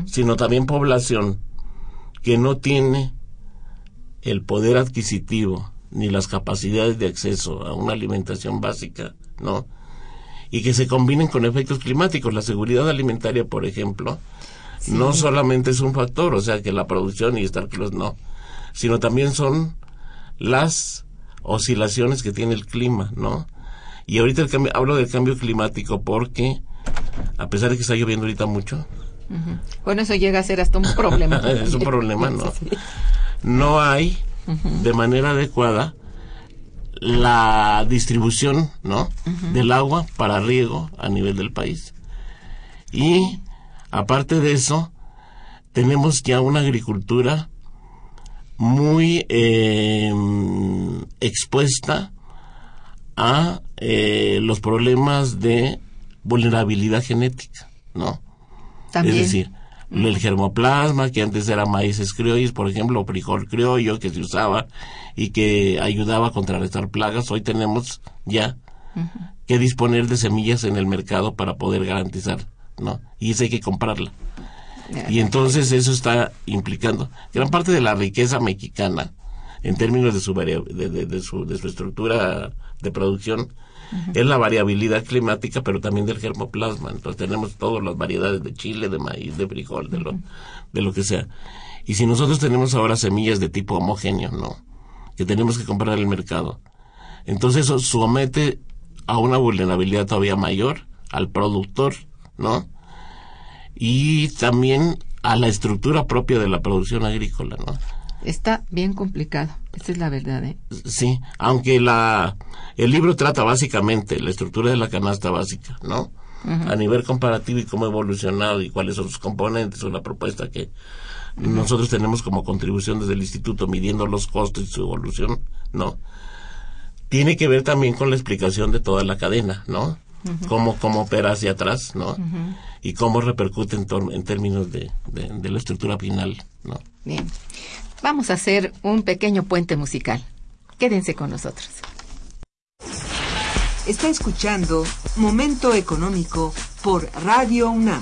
Sino también población que no tiene el poder adquisitivo ni las capacidades de acceso a una alimentación básica, ¿no? Y que se combinen con efectos climáticos. La seguridad alimentaria, por ejemplo, no solamente es un factor, o sea, que la producción y estar kilos no, sino también son las oscilaciones que tiene el clima, ¿no? Y ahorita el cambio- hablo del cambio climático porque, a pesar de que está lloviendo ahorita mucho, Bueno, eso llega a ser hasta un problema. es un problema, ¿no? No hay de manera adecuada la distribución, ¿no? Del agua para riego a nivel del país. Y aparte de eso, tenemos ya una agricultura muy eh, expuesta a eh, los problemas de vulnerabilidad genética, ¿no? También. Es decir, el germoplasma, que antes era maíces criollos, por ejemplo, frijol criollo que se usaba y que ayudaba a contrarrestar plagas, hoy tenemos ya que disponer de semillas en el mercado para poder garantizar, ¿no? Y eso hay que comprarla. Y entonces eso está implicando gran parte de la riqueza mexicana en términos de su, de- de su, de su estructura de producción es la variabilidad climática, pero también del germoplasma. Entonces tenemos todas las variedades de chile, de maíz, de frijol, de lo, de lo que sea. Y si nosotros tenemos ahora semillas de tipo homogéneo, ¿no? Que tenemos que comprar en el mercado. Entonces eso somete a una vulnerabilidad todavía mayor al productor, ¿no? Y también a la estructura propia de la producción agrícola, ¿no? Está bien complicado. Esa es la verdad, ¿eh? Sí, aunque la el libro trata básicamente la estructura de la canasta básica, ¿no? A nivel comparativo y cómo ha evolucionado y cuáles son sus componentes, una propuesta que nosotros tenemos como contribución desde el instituto midiendo los costos y su evolución, ¿no? Tiene que ver también con la explicación de toda la cadena, ¿no? Cómo, cómo opera hacia atrás, ¿no? Y cómo repercute en, en términos de, de, de la estructura final, ¿no? Bien. Vamos a hacer un pequeño puente musical. Quédense con nosotros. Está escuchando Momento Económico por Radio UNAM.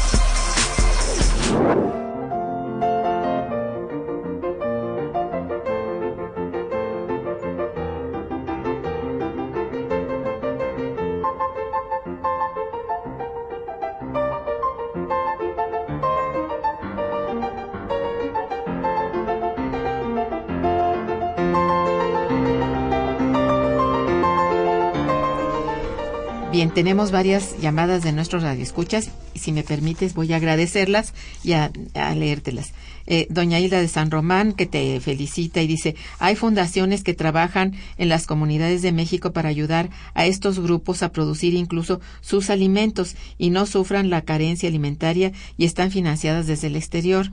Tenemos varias llamadas de nuestros radioescuchas y si me permites voy a agradecerlas y a, leértelas. Eh, doña Hilda de San Román, que te felicita y dice, hay fundaciones que trabajan en las comunidades de México para ayudar a estos grupos a producir incluso sus alimentos y no sufran la carencia alimentaria y están financiadas desde el exterior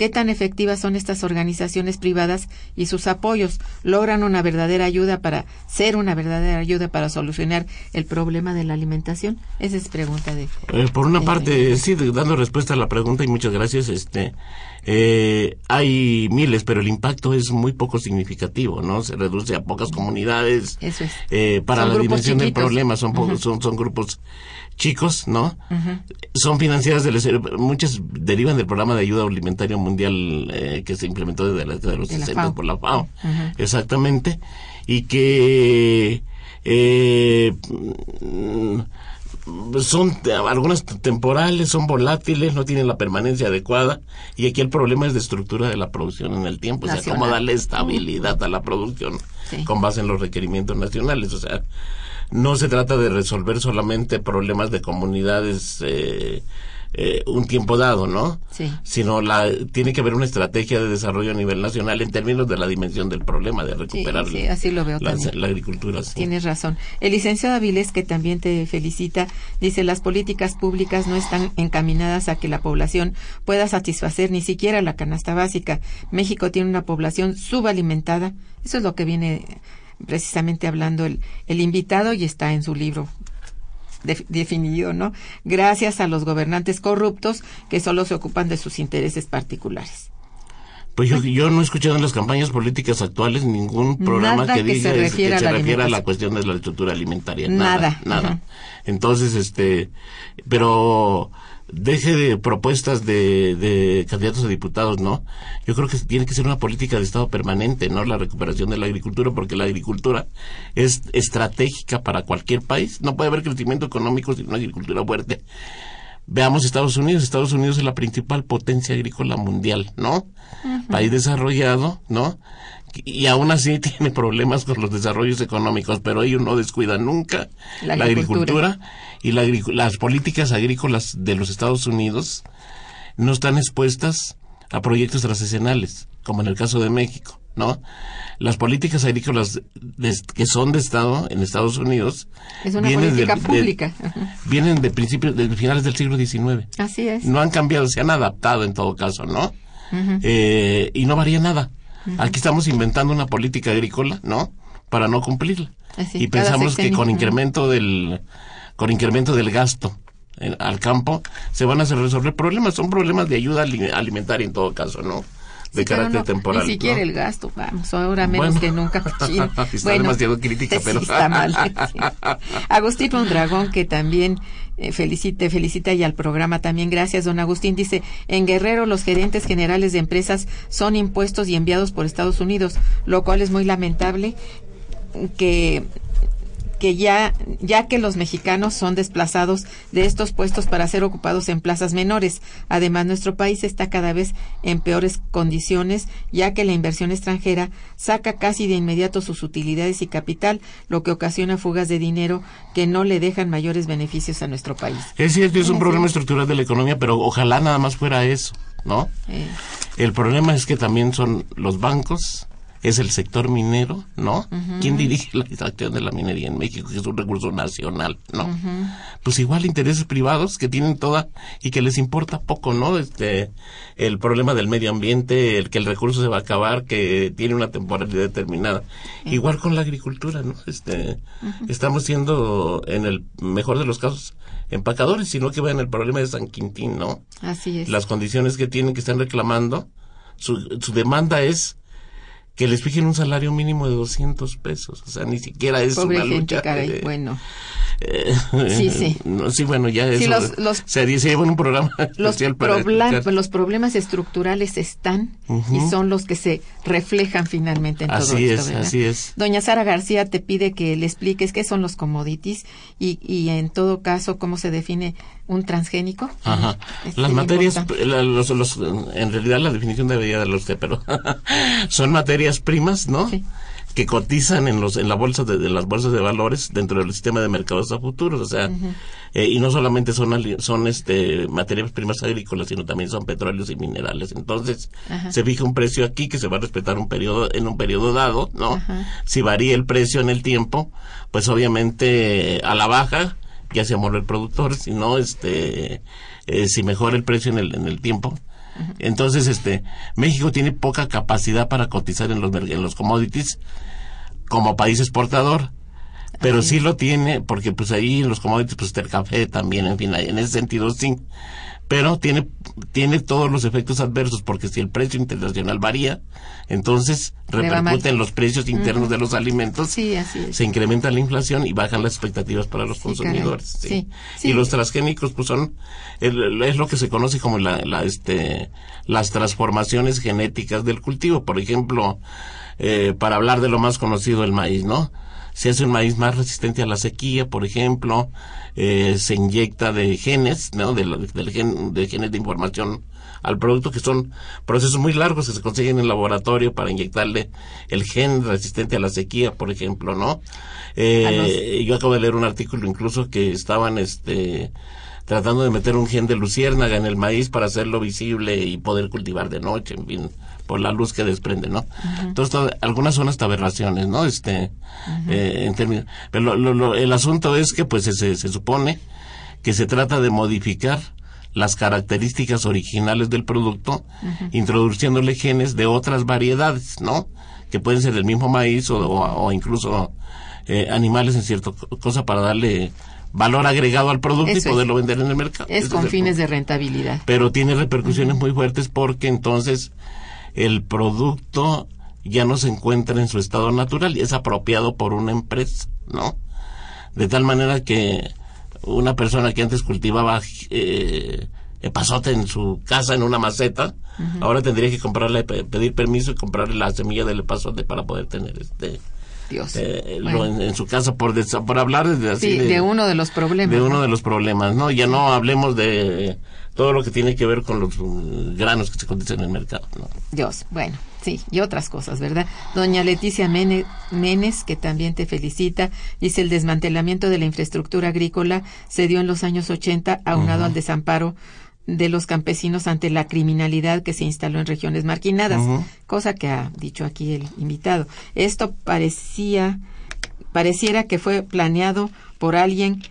qué tan efectivas son estas organizaciones privadas y sus apoyos. ¿Logran una verdadera ayuda para ser una verdadera ayuda para solucionar el problema de la alimentación? Esa es pregunta de. Eh, por una parte, sí, dando respuesta a la pregunta y muchas gracias. Este, eh, hay miles, pero el impacto es muy poco significativo, ¿no? Se reduce a pocas comunidades. Eso es. Eh, para Son la dimensión del problema son, po- son, son grupos chicos, ¿no? Son financiadas del muchas derivan del programa de ayuda alimentaria mundial eh, que se implementó desde la década de los De la 60 FAO. por la FAO, exactamente, y que eh, mm, son algunas temporales, son volátiles, no tienen la permanencia adecuada y aquí el problema es de estructura de la producción en el tiempo, o sea, Nacional. cómo darle estabilidad a la producción Sí. con base en los requerimientos nacionales, o sea, no se trata de resolver solamente problemas de comunidades eh, eh, un tiempo dado, ¿no? Sí. Sino la tiene que haber una estrategia de desarrollo a nivel nacional en términos de la dimensión del problema, de recuperar sí, así lo veo la, también. la agricultura. sí. Tienes razón. El licenciado Avilés, que también te felicita, dice las políticas públicas no están encaminadas a que la población pueda satisfacer ni siquiera la canasta básica. México tiene una población subalimentada. Eso es lo que viene precisamente hablando el, el invitado y está en su libro def- definido, ¿no? Gracias a los gobernantes corruptos que solo se ocupan de sus intereses particulares. Pues yo, yo no he escuchado en las campañas políticas actuales ningún programa Nada que que diga se es- que a se la refiera a la cuestión de la estructura alimentaria. Nada, Nada. Entonces, este, pero deje de propuestas de, de candidatos a diputados, ¿no? Yo creo que tiene que ser una política de Estado permanente, ¿no? La recuperación de la agricultura, porque la agricultura es estratégica para cualquier país. No puede haber crecimiento económico sin una agricultura fuerte. Veamos Estados Unidos. Estados Unidos es la principal potencia agrícola mundial, ¿no? País desarrollado, ¿no? Y aún así tiene problemas con los desarrollos económicos, pero ellos no descuidan nunca La la, agricultura. agricultura, y la las políticas agrícolas de los Estados Unidos no están expuestas a proyectos transicionales, como en el caso de México, ¿no? Las políticas agrícolas de- que son de Estado en Estados Unidos Es una vienen política de- pública. Vienen de principios, de finales del siglo XIX. Así es. No han cambiado, se han adaptado en todo caso, ¿no? Eh, y no varía nada. Aquí estamos inventando una política agrícola, ¿no? Para no cumplirla. Así, y pensamos que con incremento del con incremento del gasto en- al campo se van a resolver problemas. Son problemas de ayuda ali- alimentaria en todo caso, ¿no? De Sí, carácter no, temporal. Ni siquiera ¿no? el gasto, vamos, ahora menos Bueno. que nunca. Está demasiado crítica, sí, pero- está mal. sí. Agustín Mondragón, que también eh, felicite, felicita y al programa también. Gracias, don Agustín. Dice, en Guerrero los gerentes generales de empresas son impuestos y enviados por Estados Unidos, lo cual es muy lamentable que que ya, ya que los mexicanos son desplazados de estos puestos para ser ocupados en plazas menores. Además, nuestro país está cada vez en peores condiciones, ya que la inversión extranjera saca casi de inmediato sus utilidades y capital, lo que ocasiona fugas de dinero que no le dejan mayores beneficios a nuestro país. Es cierto, es un Sí. problema estructural de la economía, pero ojalá nada más fuera eso, ¿no? Eh, El problema es que también son los bancos, es el sector minero, ¿no? ¿Quién dirige la extracción de la minería en México, que es un recurso nacional, ¿no? Pues igual intereses privados que tienen toda y que les importa poco, ¿no? Este, el problema del medio ambiente, el que el recurso se va a acabar, que tiene una temporalidad determinada. Igual con la agricultura, ¿no? Este, estamos siendo, en el mejor de los casos, empacadores, sino que vean el problema de San Quintín, ¿no? así es. las condiciones que tienen que están reclamando, su, su demanda es que les fijen un salario mínimo de 200 pesos. O sea, ni siquiera es Pobre una gente, lucha. caray. eh, bueno, eh, Sí, sí. no, sí, bueno, ya Sí, eso los- los- se, lleva en un programa Los, especial para probla- explicar. los problemas estructurales están y son los que se reflejan finalmente en todo Así esto. es, ¿verdad? así es. Doña Sara García te pide que le expliques qué son los commodities y, y en todo caso cómo se define un transgénico. Ajá. Es Las muy materias, la- los, en realidad la definición debería darlo usted, pero son materias primas, ¿no? Sí. Que cotizan en los en la bolsa de, de las bolsas de valores dentro del sistema de mercados a futuros, o sea, eh, y no solamente son son este materias primas agrícolas, sino también son petróleos y minerales. Entonces, se fija un precio aquí que se va a respetar un periodo en un periodo dado, ¿no? Si varía el precio en el tiempo, pues obviamente eh, a la baja ya se amorra el productor, si no, este, eh, si mejora el precio en el, en el tiempo. Entonces, este, México tiene poca capacidad para cotizar en los, en los commodities como país exportador. Pero sí lo tiene, porque pues ahí en los commodities, pues está el café también, en fin, en ese sentido sí. Pero tiene, tiene todos los efectos adversos, porque si el precio internacional varía, entonces Le va mal. repercute en los precios internos de los alimentos Sí, así es. se incrementa la inflación y bajan las expectativas para los Sí, consumidores. sí. Y los transgénicos, pues son, es lo que se conoce como la, la, este, las transformaciones genéticas del cultivo. Por ejemplo, eh, para hablar de lo más conocido, el maíz, ¿no? Se hace un maíz más resistente a la sequía, por ejemplo, eh, se inyecta de genes, ¿no? De, del gen- de genes de información al producto, que son procesos muy largos que se consiguen en el laboratorio para inyectarle el gen resistente a la sequía, por ejemplo, ¿no? Eh, yo acabo de leer un artículo incluso que estaban, este, tratando de meter un gen de luciérnaga en el maíz para hacerlo visible y poder cultivar de noche, en fin, por la luz que desprende, ¿no? Entonces, algunas son hasta aberraciones, ¿no? Este, eh, en términos, pero lo- lo- lo- el asunto es que, pues, se, se- supone que se trata de modificar las características originales del producto, introduciéndole genes de otras variedades, ¿no? Que pueden ser del mismo maíz o, o- o incluso eh, animales en cierta co- cosa para darle valor agregado al producto Eso y es. poderlo vender en el mercado. Es con fines de rentabilidad. Pero tiene repercusiones muy fuertes porque entonces el producto ya no se encuentra en su estado natural y es apropiado por una empresa, ¿no? De tal manera que una persona que antes cultivaba eh, epazote en su casa en una maceta, ahora tendría que comprarle, pe- pedir permiso y comprarle la semilla del epazote para poder tener este Dios. eh, Bueno. lo en, en su casa por por hablar de, así Sí, de uno de los problemas. de uno ¿no? de los problemas, ¿no? Ya no hablemos de todo lo que tiene que ver con los uh, granos que se cotizan en el mercado, ¿no? Dios, bueno, sí, y otras cosas, ¿verdad? Doña Leticia Mene- Menes, que también te felicita, dice el desmantelamiento de la infraestructura agrícola se dio en los años 80 aunado al desamparo de los campesinos ante la criminalidad que se instaló en regiones marginadas, cosa que ha dicho aquí el invitado. Esto parecía pareciera que fue planeado por alguien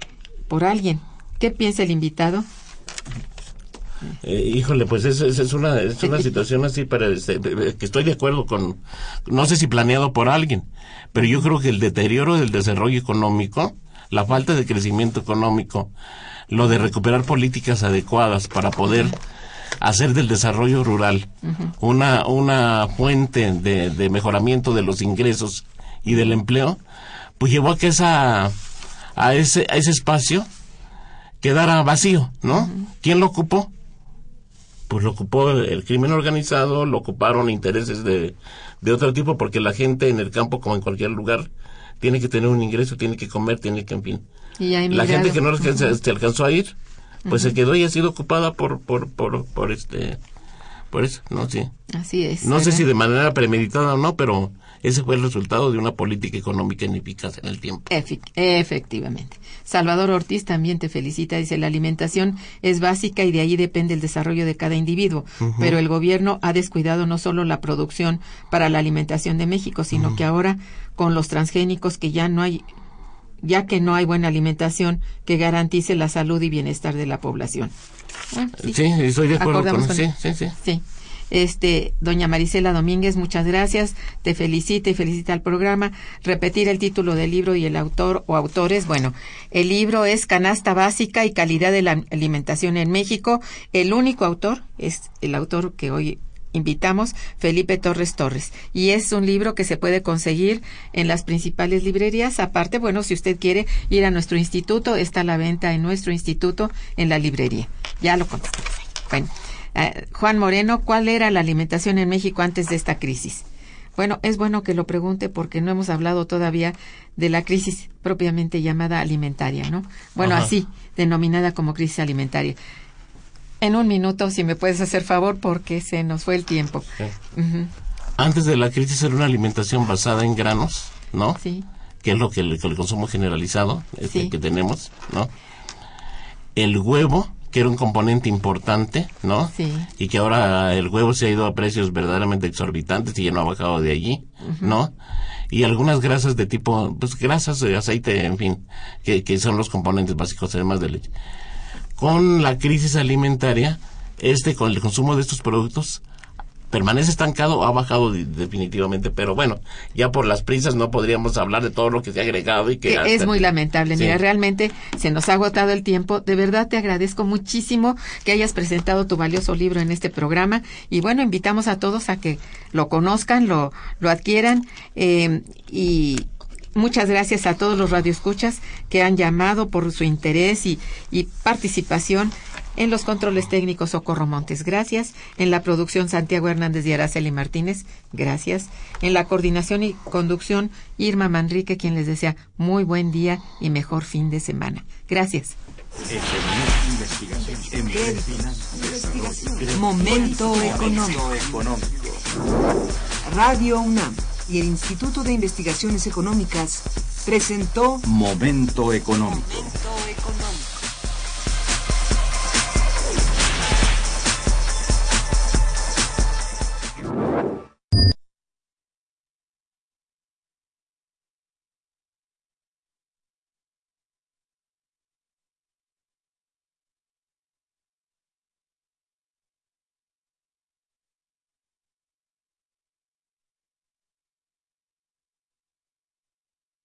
por alguien. ¿Qué piensa el invitado? Eh, híjole, pues es, es, es una, es una situación así para este, que estoy de acuerdo con, no sé si planeado por alguien, pero yo creo que el deterioro del desarrollo económico, la falta de crecimiento económico, lo de recuperar políticas adecuadas para poder hacer del desarrollo rural una, una fuente de, de mejoramiento de los ingresos y del empleo, pues llevó a que esa, a ese, a ese espacio quedara vacío, ¿no? ¿Quién lo ocupó? Pues lo ocupó el crimen organizado, lo ocuparon intereses de, de otro tipo, porque la gente en el campo, como en cualquier lugar, tiene que tener un ingreso, tiene que comer, tiene que, en fin. Y La gente que no alcanza- se alcanzó a ir, pues se quedó y ha sido ocupada por, por, por, por este, por eso, no sé. Así es. No sé si de manera premeditada o no, pero ese fue el resultado de una política económica ineficaz en el tiempo. Efectivamente. Salvador Ortiz también te felicita. Dice, la alimentación es básica y de ahí depende el desarrollo de cada individuo. Pero el gobierno ha descuidado no solo la producción para la alimentación de México, sino que ahora con los transgénicos que ya no hay ya que no hay buena alimentación que garantice la salud y bienestar de la población. Sí, estoy de acuerdo con con- sí, sí, sí. Sí. Este, doña Marisela Domínguez, muchas gracias. Te felicita y felicita al programa. Repetir el título del libro y el autor o autores. Bueno, el libro es Canasta Básica y Calidad de la Alimentación en México. El único autor es el autor que hoy invitamos Felipe Torres Torres. Y es un libro que se puede conseguir en las principales librerías. Aparte, bueno, si usted quiere ir a nuestro instituto, está la venta en nuestro instituto en la librería. Ya lo contamos. Bueno, eh, Juan Moreno, ¿cuál era la alimentación en México antes de esta crisis? Bueno, es bueno que lo pregunte porque no hemos hablado todavía de la crisis propiamente llamada alimentaria, ¿no? Bueno, así, denominada como crisis alimentaria. En un minuto, si me puedes hacer favor, porque se nos fue el tiempo. Antes de la crisis era una alimentación basada en granos, ¿no? Sí. Que es lo que el, el consumo generalizado este, que tenemos, ¿no? El huevo, que era un componente importante, ¿no? Sí. Y que ahora el huevo se ha ido a precios verdaderamente exorbitantes y ya no ha bajado de allí, ¿no? Y algunas grasas de tipo, pues grasas de aceite, en fin, que, que son los componentes básicos además de leche. Con la crisis alimentaria, este, con el consumo de estos productos, permanece estancado, ha bajado de- definitivamente, pero bueno, ya por las prisas no podríamos hablar de todo lo que se ha agregado y que... hasta- es muy lamentable. Sí. Mira, realmente se nos ha agotado el tiempo. De verdad te agradezco muchísimo que hayas presentado tu valioso libro en este programa. Y bueno, invitamos a todos a que lo conozcan, lo, lo adquieran. eh, y muchas gracias a todos los radioescuchas que han llamado por su interés y, y participación. En los controles técnicos Socorro Montes, gracias. En la producción Santiago Hernández y Araceli Martínez, gracias. En la coordinación y conducción Irma Manrique, quien les desea muy buen día y mejor fin de semana. Gracias. Momento económico. Radio UNAM y el Instituto de Investigaciones Económicas presentó Momento económico.